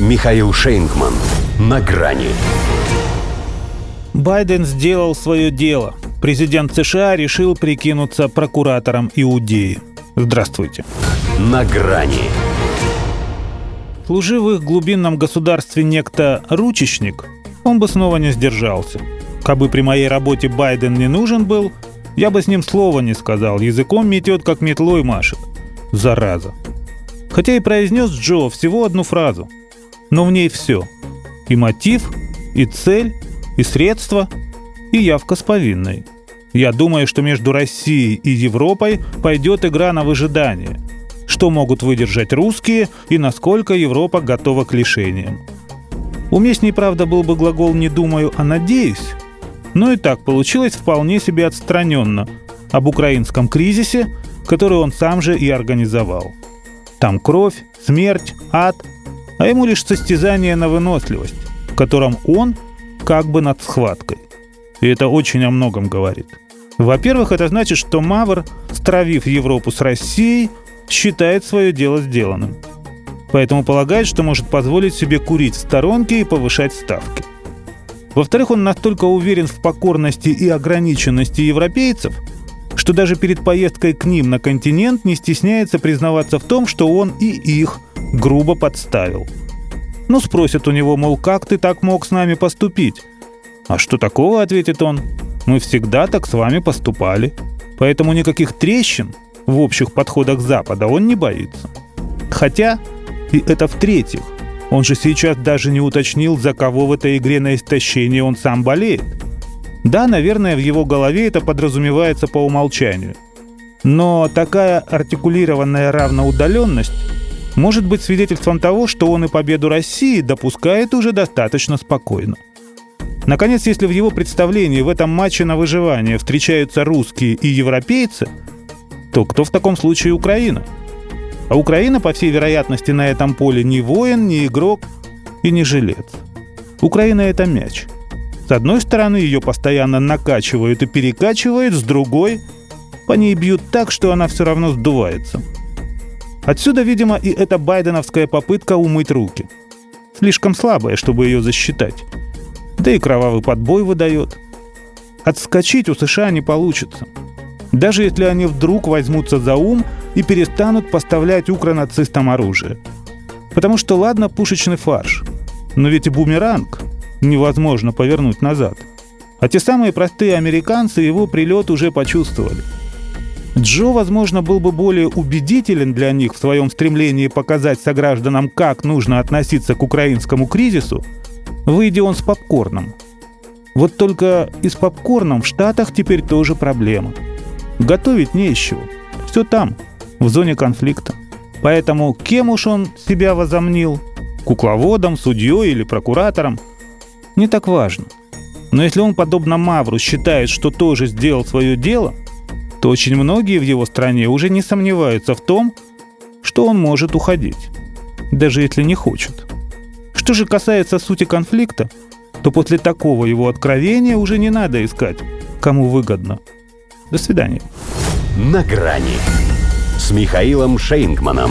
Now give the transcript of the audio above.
Михаил Шейнгман. На грани. Байден сделал свое дело. Президент США решил прикинуться прокуратором Иудеи. Здравствуйте. На грани. Служи в их глубинном государстве некто ручечник, он бы снова не сдержался. Кабы при моей работе Байден не нужен был, я бы с ним слова не сказал, языком метет, как метлой машет. Зараза. Хотя и произнес Джо всего одну фразу. Но в ней все. И мотив, и цель, и средства, и явка с повинной. Я думаю, что между Россией и Европой пойдет игра на выжидание. Что могут выдержать русские и насколько Европа готова к лишениям. Уместней, правда, был бы глагол «не думаю, а надеюсь», но и так получилось вполне себе отстраненно об украинском кризисе, который он сам же и организовал. Там кровь, смерть, ад, а ему лишь состязание на выносливость, в котором он как бы над схваткой. И это очень о многом говорит. Во-первых, это значит, что Мавр, стравив Европу с Россией, считает свое дело сделанным. Поэтому полагает, что может позволить себе курить в сторонке и повышать ставки. Во-вторых, он настолько уверен в покорности и ограниченности европейцев – что даже перед поездкой к ним на континент не стесняется признаваться в том, что он и их грубо подставил. Ну, спросят у него, мол, как ты так мог с нами поступить? А что такого, ответит он, мы всегда так с вами поступали. Поэтому никаких трещин в общих подходах Запада он не боится. Хотя, и это в-третьих, он же сейчас даже не уточнил, за кого в этой игре на истощение он сам болеет – да, наверное, в его голове это подразумевается по умолчанию. Но такая артикулированная равноудаленность может быть свидетельством того, что он и победу России допускает уже достаточно спокойно. Наконец, если в его представлении в этом матче на выживание встречаются русские и европейцы, то кто в таком случае Украина? А Украина, по всей вероятности, на этом поле не воин, не игрок и не жилец. Украина — это мяч — с одной стороны, ее постоянно накачивают и перекачивают, с другой — по ней бьют так, что она все равно сдувается. Отсюда, видимо, и эта байденовская попытка умыть руки. Слишком слабая, чтобы ее засчитать. Да и кровавый подбой выдает. Отскочить у США не получится. Даже если они вдруг возьмутся за ум и перестанут поставлять укронацистам оружие. Потому что ладно пушечный фарш, но ведь и бумеранг невозможно повернуть назад. А те самые простые американцы его прилет уже почувствовали. Джо, возможно, был бы более убедителен для них в своем стремлении показать согражданам, как нужно относиться к украинскому кризису, выйдя он с попкорном. Вот только и с попкорном в Штатах теперь тоже проблема. Готовить не из. Все там, в зоне конфликта. Поэтому кем уж он себя возомнил? Кукловодом, судьей или прокуратором – не так важно. Но если он, подобно Мавру, считает, что тоже сделал свое дело, то очень многие в его стране уже не сомневаются в том, что он может уходить, даже если не хочет. Что же касается сути конфликта, то после такого его откровения уже не надо искать, кому выгодно. До свидания. На грани с Михаилом Шейнгманом.